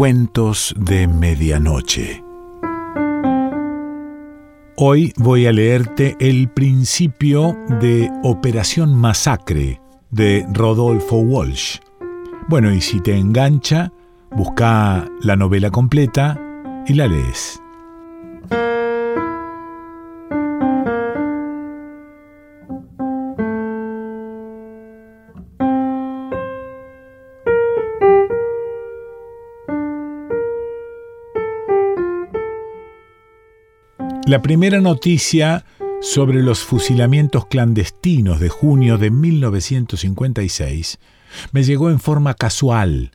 Cuentos de Medianoche. Hoy voy a leerte el principio de Operación Masacre de Rodolfo Walsh. Bueno, y si te engancha, busca la novela completa y la lees. La primera noticia sobre los fusilamientos clandestinos de junio de 1956 me llegó en forma casual,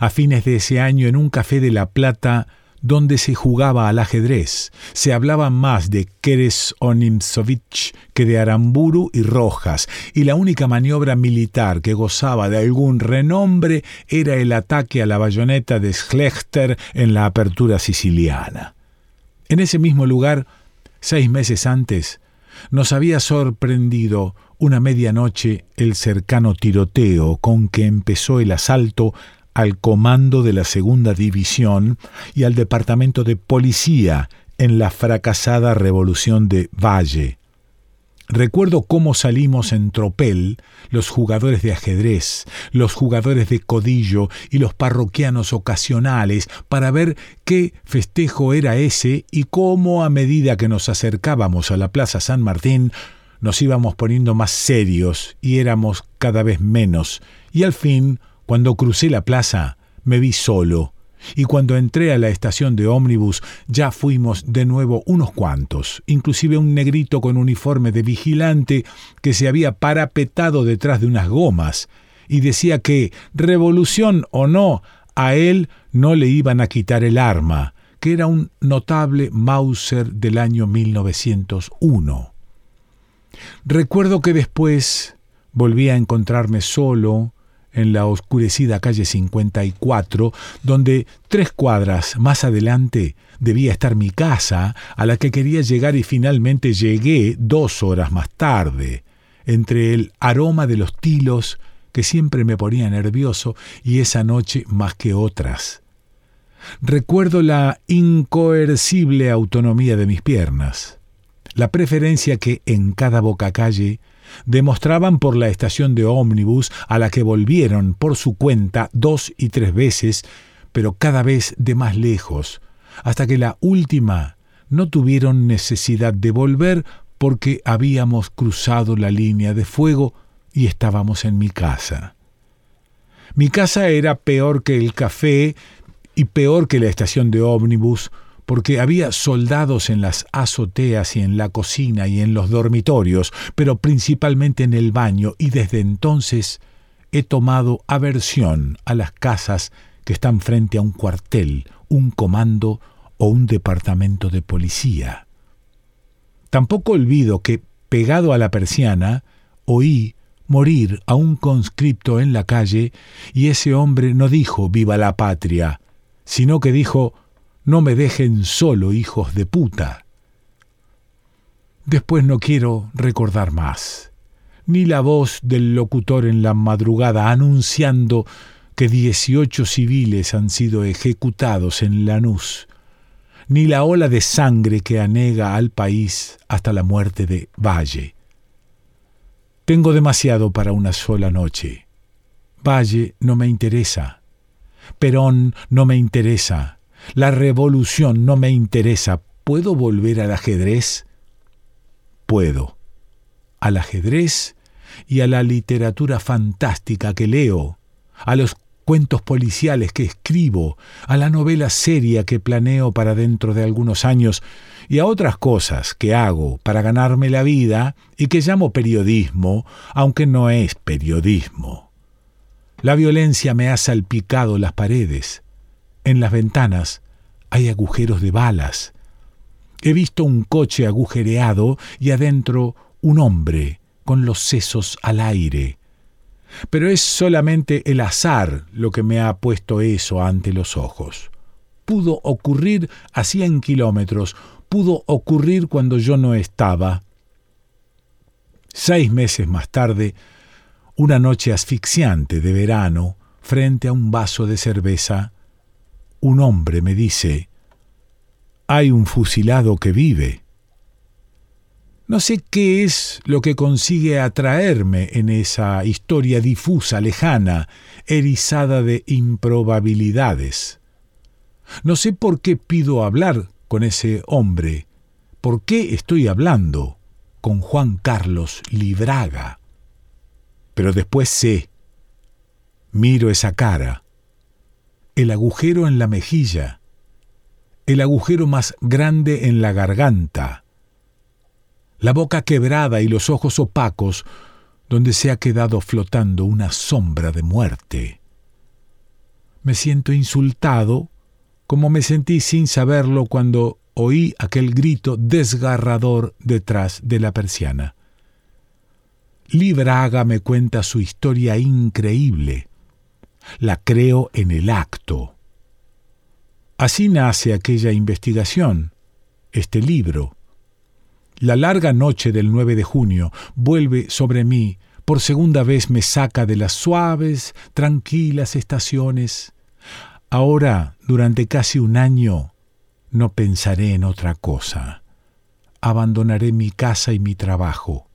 a fines de ese año en un café de La Plata donde se jugaba al ajedrez. Se hablaba más de Keres Onimsovich que de Aramburu y Rojas, y la única maniobra militar que gozaba de algún renombre era el ataque a la bayoneta de Schlechter en la apertura siciliana. En ese mismo lugar, seis meses antes, nos había sorprendido una medianoche el cercano tiroteo con que empezó el asalto al comando de la segunda división y al departamento de policía en la fracasada revolución de Valle. Recuerdo cómo salimos en tropel los jugadores de ajedrez, los jugadores de codillo y los parroquianos ocasionales para ver qué festejo era ese y cómo a medida que nos acercábamos a la Plaza San Martín nos íbamos poniendo más serios y éramos cada vez menos, y al fin, cuando crucé la plaza, me vi solo, y cuando entré a la estación de ómnibus ya fuimos de nuevo unos cuantos, inclusive un negrito con uniforme de vigilante que se había parapetado detrás de unas gomas y decía que, revolución o no, a él no le iban a quitar el arma, que era un notable Mauser del año 1901. Recuerdo que después volví a encontrarme solo, en la oscurecida calle 54, donde tres cuadras más adelante debía estar mi casa, a la que quería llegar y finalmente llegué dos horas más tarde, entre el aroma de los tilos que siempre me ponía nervioso y esa noche más que otras. Recuerdo la incoercible autonomía de mis piernas, la preferencia que en cada boca calle demostraban por la estación de ómnibus a la que volvieron por su cuenta dos y tres veces, pero cada vez de más lejos, hasta que la última no tuvieron necesidad de volver porque habíamos cruzado la línea de fuego y estábamos en mi casa. Mi casa era peor que el café y peor que la estación de ómnibus, porque había soldados en las azoteas y en la cocina y en los dormitorios, pero principalmente en el baño, y desde entonces he tomado aversión a las casas que están frente a un cuartel, un comando o un departamento de policía. Tampoco olvido que, pegado a la persiana, oí morir a un conscripto en la calle y ese hombre no dijo viva la patria, sino que dijo no me dejen solo, hijos de puta. Después no quiero recordar más, ni la voz del locutor en la madrugada anunciando que dieciocho civiles han sido ejecutados en Lanús, ni la ola de sangre que anega al país hasta la muerte de Valle. Tengo demasiado para una sola noche. Valle no me interesa. Perón no me interesa. La revolución no me interesa. ¿Puedo volver al ajedrez? Puedo. Al ajedrez y a la literatura fantástica que leo, a los cuentos policiales que escribo, a la novela seria que planeo para dentro de algunos años y a otras cosas que hago para ganarme la vida y que llamo periodismo, aunque no es periodismo. La violencia me ha salpicado las paredes, en las ventanas hay agujeros de balas. He visto un coche agujereado y adentro un hombre con los sesos al aire. Pero es solamente el azar lo que me ha puesto eso ante los ojos. Pudo ocurrir a cien kilómetros, pudo ocurrir cuando yo no estaba. Seis meses más tarde, una noche asfixiante de verano, frente a un vaso de cerveza, un hombre me dice, hay un fusilado que vive. No sé qué es lo que consigue atraerme en esa historia difusa, lejana, erizada de improbabilidades. No sé por qué pido hablar con ese hombre, por qué estoy hablando con Juan Carlos Libraga. Pero después sé, miro esa cara, el agujero en la mejilla, el agujero más grande en la garganta, la boca quebrada y los ojos opacos donde se ha quedado flotando una sombra de muerte. Me siento insultado, como me sentí sin saberlo cuando oí aquel grito desgarrador detrás de la persiana. Libraga me cuenta su historia increíble. La creo en el acto. Así nace aquella investigación, este libro. La larga noche del 9 de junio vuelve sobre mí, por segunda vez me saca de las suaves, tranquilas estaciones. Ahora, durante casi un año, no pensaré en otra cosa. Abandonaré mi casa y mi trabajo.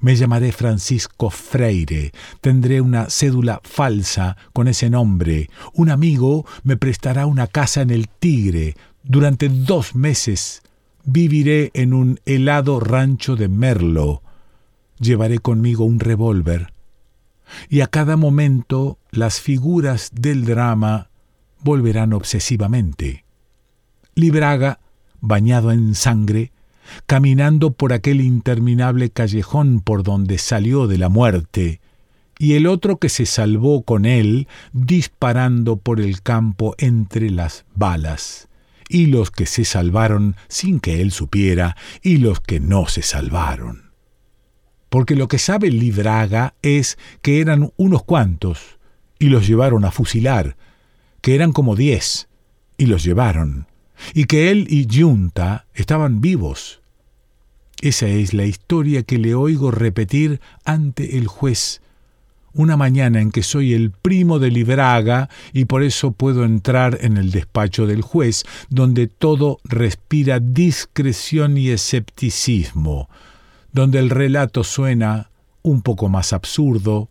Me llamaré Francisco Freire, tendré una cédula falsa con ese nombre. Un amigo me prestará una casa en el Tigre. Durante dos meses viviré en un helado rancho de Merlo. Llevaré conmigo un revólver. Y a cada momento las figuras del drama volverán obsesivamente. Libraga, bañado en sangre, caminando por aquel interminable callejón por donde salió de la muerte, y el otro que se salvó con él disparando por el campo entre las balas, y los que se salvaron sin que él supiera, y los que no se salvaron. Porque lo que sabe Libraga es que eran unos cuantos, y los llevaron a fusilar, que eran como diez, y los llevaron, y que él y Junta estaban vivos. Esa es la historia que le oigo repetir ante el juez, una mañana en que soy el primo de Libraga y por eso puedo entrar en el despacho del juez, donde todo respira discreción y escepticismo, donde el relato suena un poco más absurdo,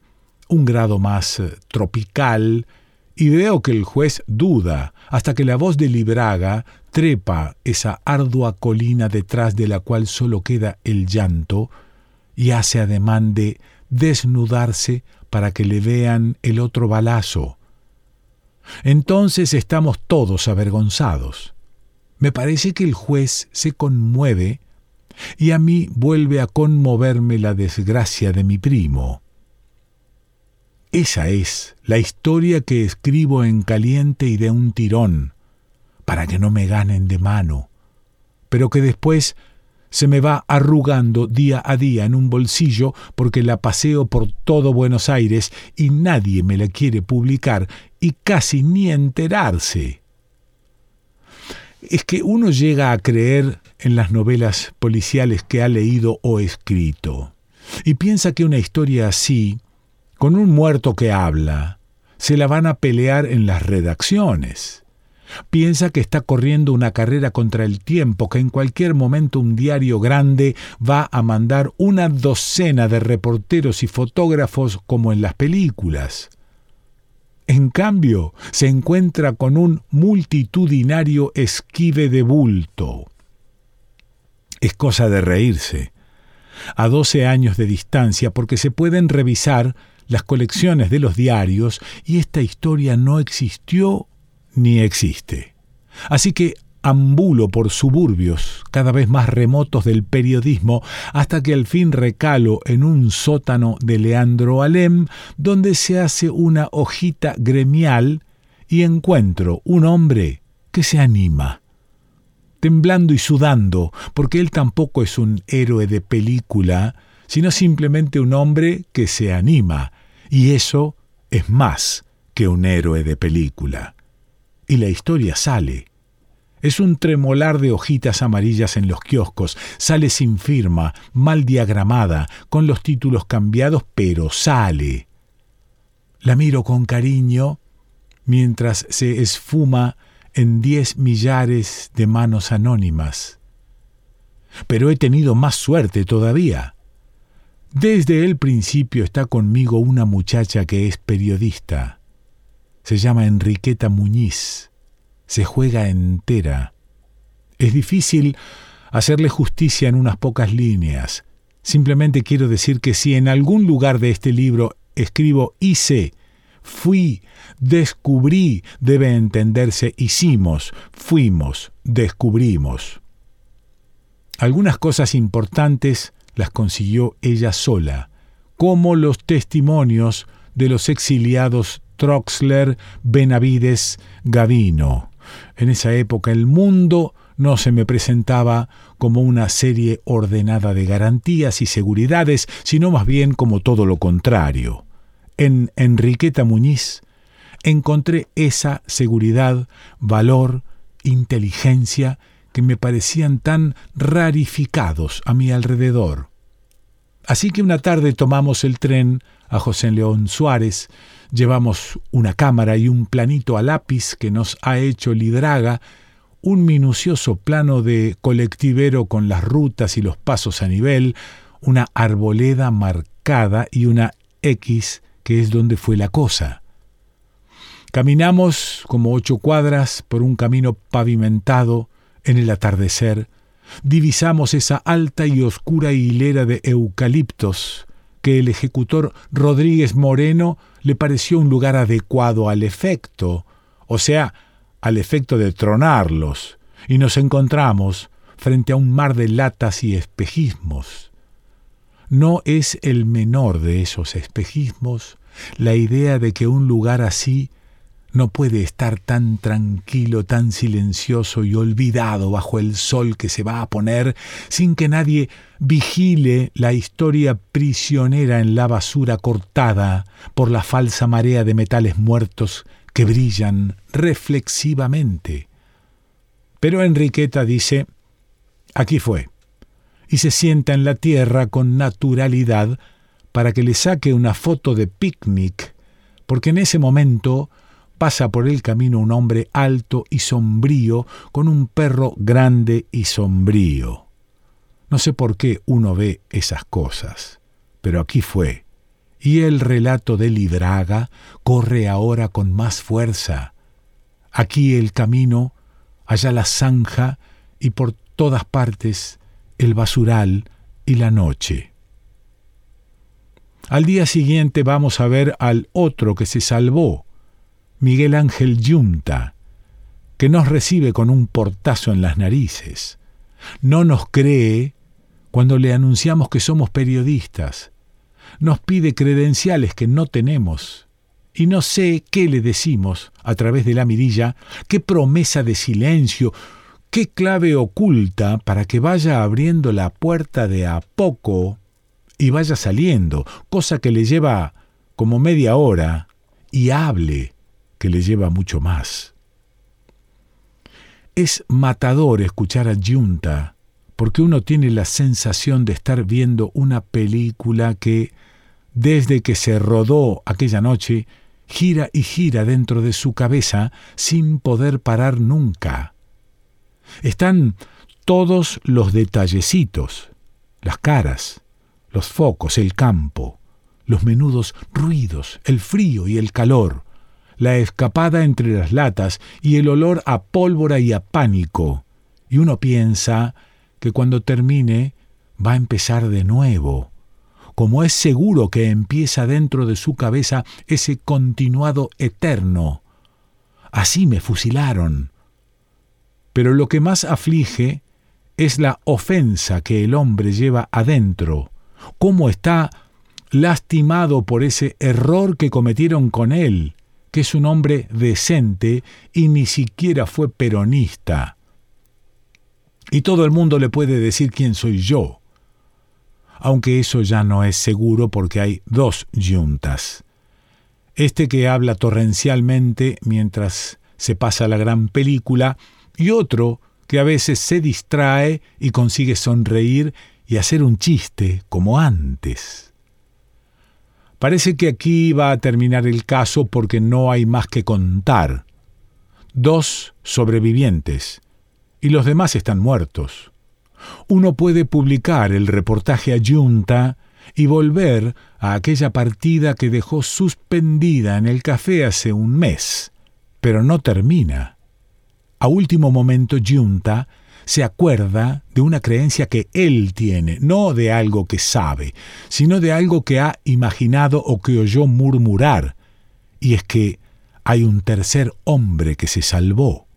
un grado más eh, tropical, y veo que el juez duda hasta que la voz de Libraga trepa esa ardua colina detrás de la cual solo queda el llanto y hace ademán de desnudarse para que le vean el otro balazo. Entonces estamos todos avergonzados. Me parece que el juez se conmueve y a mí vuelve a conmoverme la desgracia de mi primo. Esa es la historia que escribo en caliente y de un tirón, para que no me ganen de mano, pero que después se me va arrugando día a día en un bolsillo porque la paseo por todo Buenos Aires y nadie me la quiere publicar y casi ni enterarse. Es que uno llega a creer en las novelas policiales que ha leído o escrito, y piensa que una historia así con un muerto que habla, se la van a pelear en las redacciones. Piensa que está corriendo una carrera contra el tiempo, que en cualquier momento un diario grande va a mandar una docena de reporteros y fotógrafos como en las películas. En cambio, se encuentra con un multitudinario esquive de bulto. Es cosa de reírse. A doce años de distancia, porque se pueden revisar las colecciones de los diarios y esta historia no existió ni existe. Así que ambulo por suburbios cada vez más remotos del periodismo hasta que al fin recalo en un sótano de Leandro Alem donde se hace una hojita gremial y encuentro un hombre que se anima temblando y sudando, porque él tampoco es un héroe de película, sino simplemente un hombre que se anima, y eso es más que un héroe de película. Y la historia sale. Es un tremolar de hojitas amarillas en los kioscos, sale sin firma, mal diagramada, con los títulos cambiados, pero sale. La miro con cariño mientras se esfuma en diez millares de manos anónimas. Pero he tenido más suerte todavía. Desde el principio está conmigo una muchacha que es periodista. Se llama Enriqueta Muñiz. Se juega entera. Es difícil hacerle justicia en unas pocas líneas. Simplemente quiero decir que si en algún lugar de este libro escribo hice, fui, descubrí, debe entenderse hicimos, fuimos, descubrimos. Algunas cosas importantes las consiguió ella sola, como los testimonios de los exiliados Troxler, Benavides, Gavino. En esa época el mundo no se me presentaba como una serie ordenada de garantías y seguridades, sino más bien como todo lo contrario. En Enriqueta Muñiz encontré esa seguridad, valor, inteligencia que me parecían tan rarificados a mi alrededor. Así que una tarde tomamos el tren a José León Suárez, llevamos una cámara y un planito a lápiz que nos ha hecho Lidraga, un minucioso plano de colectivero con las rutas y los pasos a nivel, una arboleda marcada y una X que es donde fue la cosa. Caminamos como ocho cuadras por un camino pavimentado en el atardecer, divisamos esa alta y oscura hilera de eucaliptos que el ejecutor Rodríguez Moreno le pareció un lugar adecuado al efecto, o sea, al efecto de tronarlos, y nos encontramos frente a un mar de latas y espejismos. No es el menor de esos espejismos la idea de que un lugar así no puede estar tan tranquilo, tan silencioso y olvidado bajo el sol que se va a poner sin que nadie vigile la historia prisionera en la basura cortada por la falsa marea de metales muertos que brillan reflexivamente. Pero Enriqueta dice, aquí fue y se sienta en la tierra con naturalidad para que le saque una foto de picnic, porque en ese momento pasa por el camino un hombre alto y sombrío con un perro grande y sombrío. No sé por qué uno ve esas cosas, pero aquí fue, y el relato de Lidraga corre ahora con más fuerza. Aquí el camino, allá la zanja, y por todas partes el basural y la noche. Al día siguiente vamos a ver al otro que se salvó, Miguel Ángel Yunta, que nos recibe con un portazo en las narices. No nos cree cuando le anunciamos que somos periodistas. Nos pide credenciales que no tenemos. Y no sé qué le decimos a través de la mirilla, qué promesa de silencio, ¿Qué clave oculta para que vaya abriendo la puerta de a poco y vaya saliendo, cosa que le lleva como media hora, y hable, que le lleva mucho más? Es matador escuchar a Junta, porque uno tiene la sensación de estar viendo una película que, desde que se rodó aquella noche, gira y gira dentro de su cabeza sin poder parar nunca están todos los detallecitos, las caras, los focos, el campo, los menudos ruidos, el frío y el calor, la escapada entre las latas y el olor a pólvora y a pánico, y uno piensa que cuando termine va a empezar de nuevo, como es seguro que empieza dentro de su cabeza ese continuado eterno. Así me fusilaron, pero lo que más aflige es la ofensa que el hombre lleva adentro, cómo está lastimado por ese error que cometieron con él, que es un hombre decente y ni siquiera fue peronista. Y todo el mundo le puede decir quién soy yo, aunque eso ya no es seguro porque hay dos yuntas. Este que habla torrencialmente mientras se pasa la gran película, y otro que a veces se distrae y consigue sonreír y hacer un chiste como antes. Parece que aquí va a terminar el caso porque no hay más que contar. dos sobrevivientes y los demás están muertos. Uno puede publicar el reportaje a Junta y volver a aquella partida que dejó suspendida en el café hace un mes, pero no termina. A último momento Junta se acuerda de una creencia que él tiene, no de algo que sabe, sino de algo que ha imaginado o que oyó murmurar, y es que hay un tercer hombre que se salvó.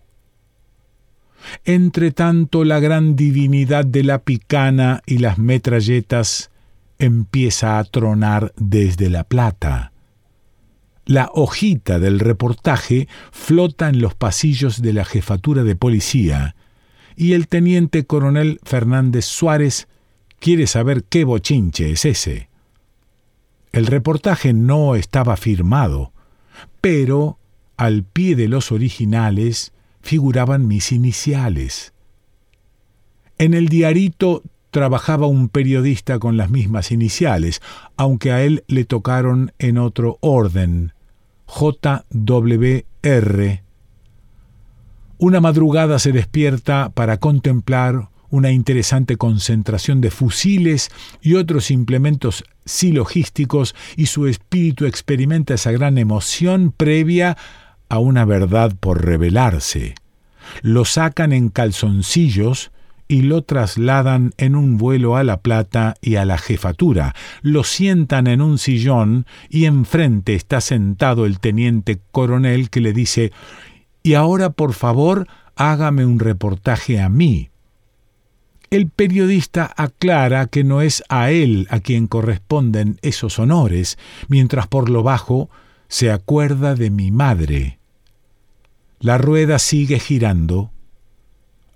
Entre tanto, la gran divinidad de la picana y las metralletas empieza a tronar desde La Plata. La hojita del reportaje flota en los pasillos de la jefatura de policía y el teniente coronel Fernández Suárez quiere saber qué bochinche es ese. El reportaje no estaba firmado, pero al pie de los originales figuraban mis iniciales. En el diarito trabajaba un periodista con las mismas iniciales, aunque a él le tocaron en otro orden, JWR. Una madrugada se despierta para contemplar una interesante concentración de fusiles y otros implementos silogísticos y su espíritu experimenta esa gran emoción previa a una verdad por revelarse. Lo sacan en calzoncillos y lo trasladan en un vuelo a La Plata y a la jefatura. Lo sientan en un sillón y enfrente está sentado el teniente coronel que le dice Y ahora, por favor, hágame un reportaje a mí. El periodista aclara que no es a él a quien corresponden esos honores, mientras por lo bajo se acuerda de mi madre. La rueda sigue girando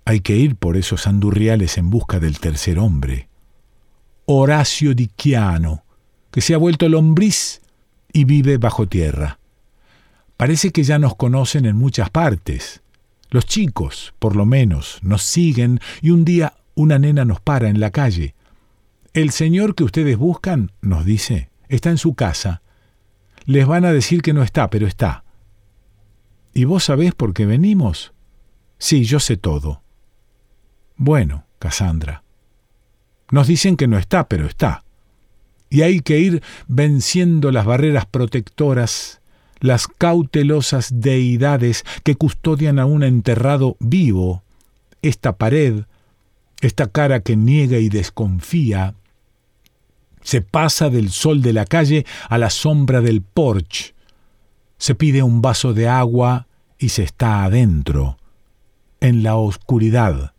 hay que ir por esos andurriales en busca del tercer hombre. Horacio Diquiano, que se ha vuelto lombriz y vive bajo tierra. Parece que ya nos conocen en muchas partes. Los chicos, por lo menos, nos siguen y un día una nena nos para en la calle. El señor que ustedes buscan, nos dice, está en su casa. Les van a decir que no está, pero está. ¿Y vos sabés por qué venimos? Sí, yo sé todo. Bueno, Cassandra. Nos dicen que no está, pero está. Y hay que ir venciendo las barreras protectoras, las cautelosas deidades que custodian a un enterrado vivo, esta pared, esta cara que niega y desconfía, se pasa del sol de la calle a la sombra del porche, se pide un vaso de agua y se está adentro, en la oscuridad,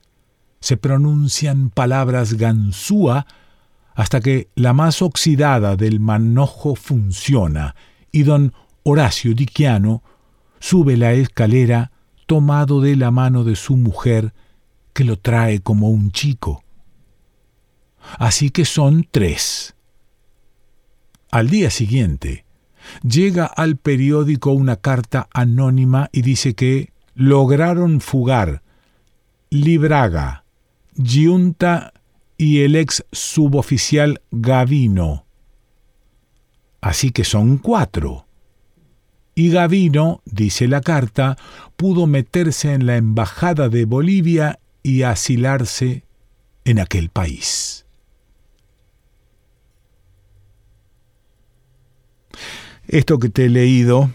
se pronuncian palabras ganzúa hasta que la más oxidada del manojo funciona y don Horacio Diquiano sube la escalera tomado de la mano de su mujer que lo trae como un chico. Así que son tres. Al día siguiente, llega al periódico una carta anónima y dice que lograron fugar Libraga, Giunta y el ex suboficial Gavino. Así que son cuatro. Y Gavino, dice la carta, pudo meterse en la embajada de Bolivia y asilarse en aquel país. Esto que te he leído,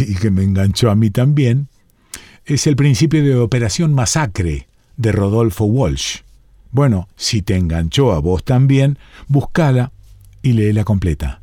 y que me enganchó a mí también, es el principio de Operación Masacre, de Rodolfo Walsh. Bueno, si te enganchó a vos también, búscala y léela completa.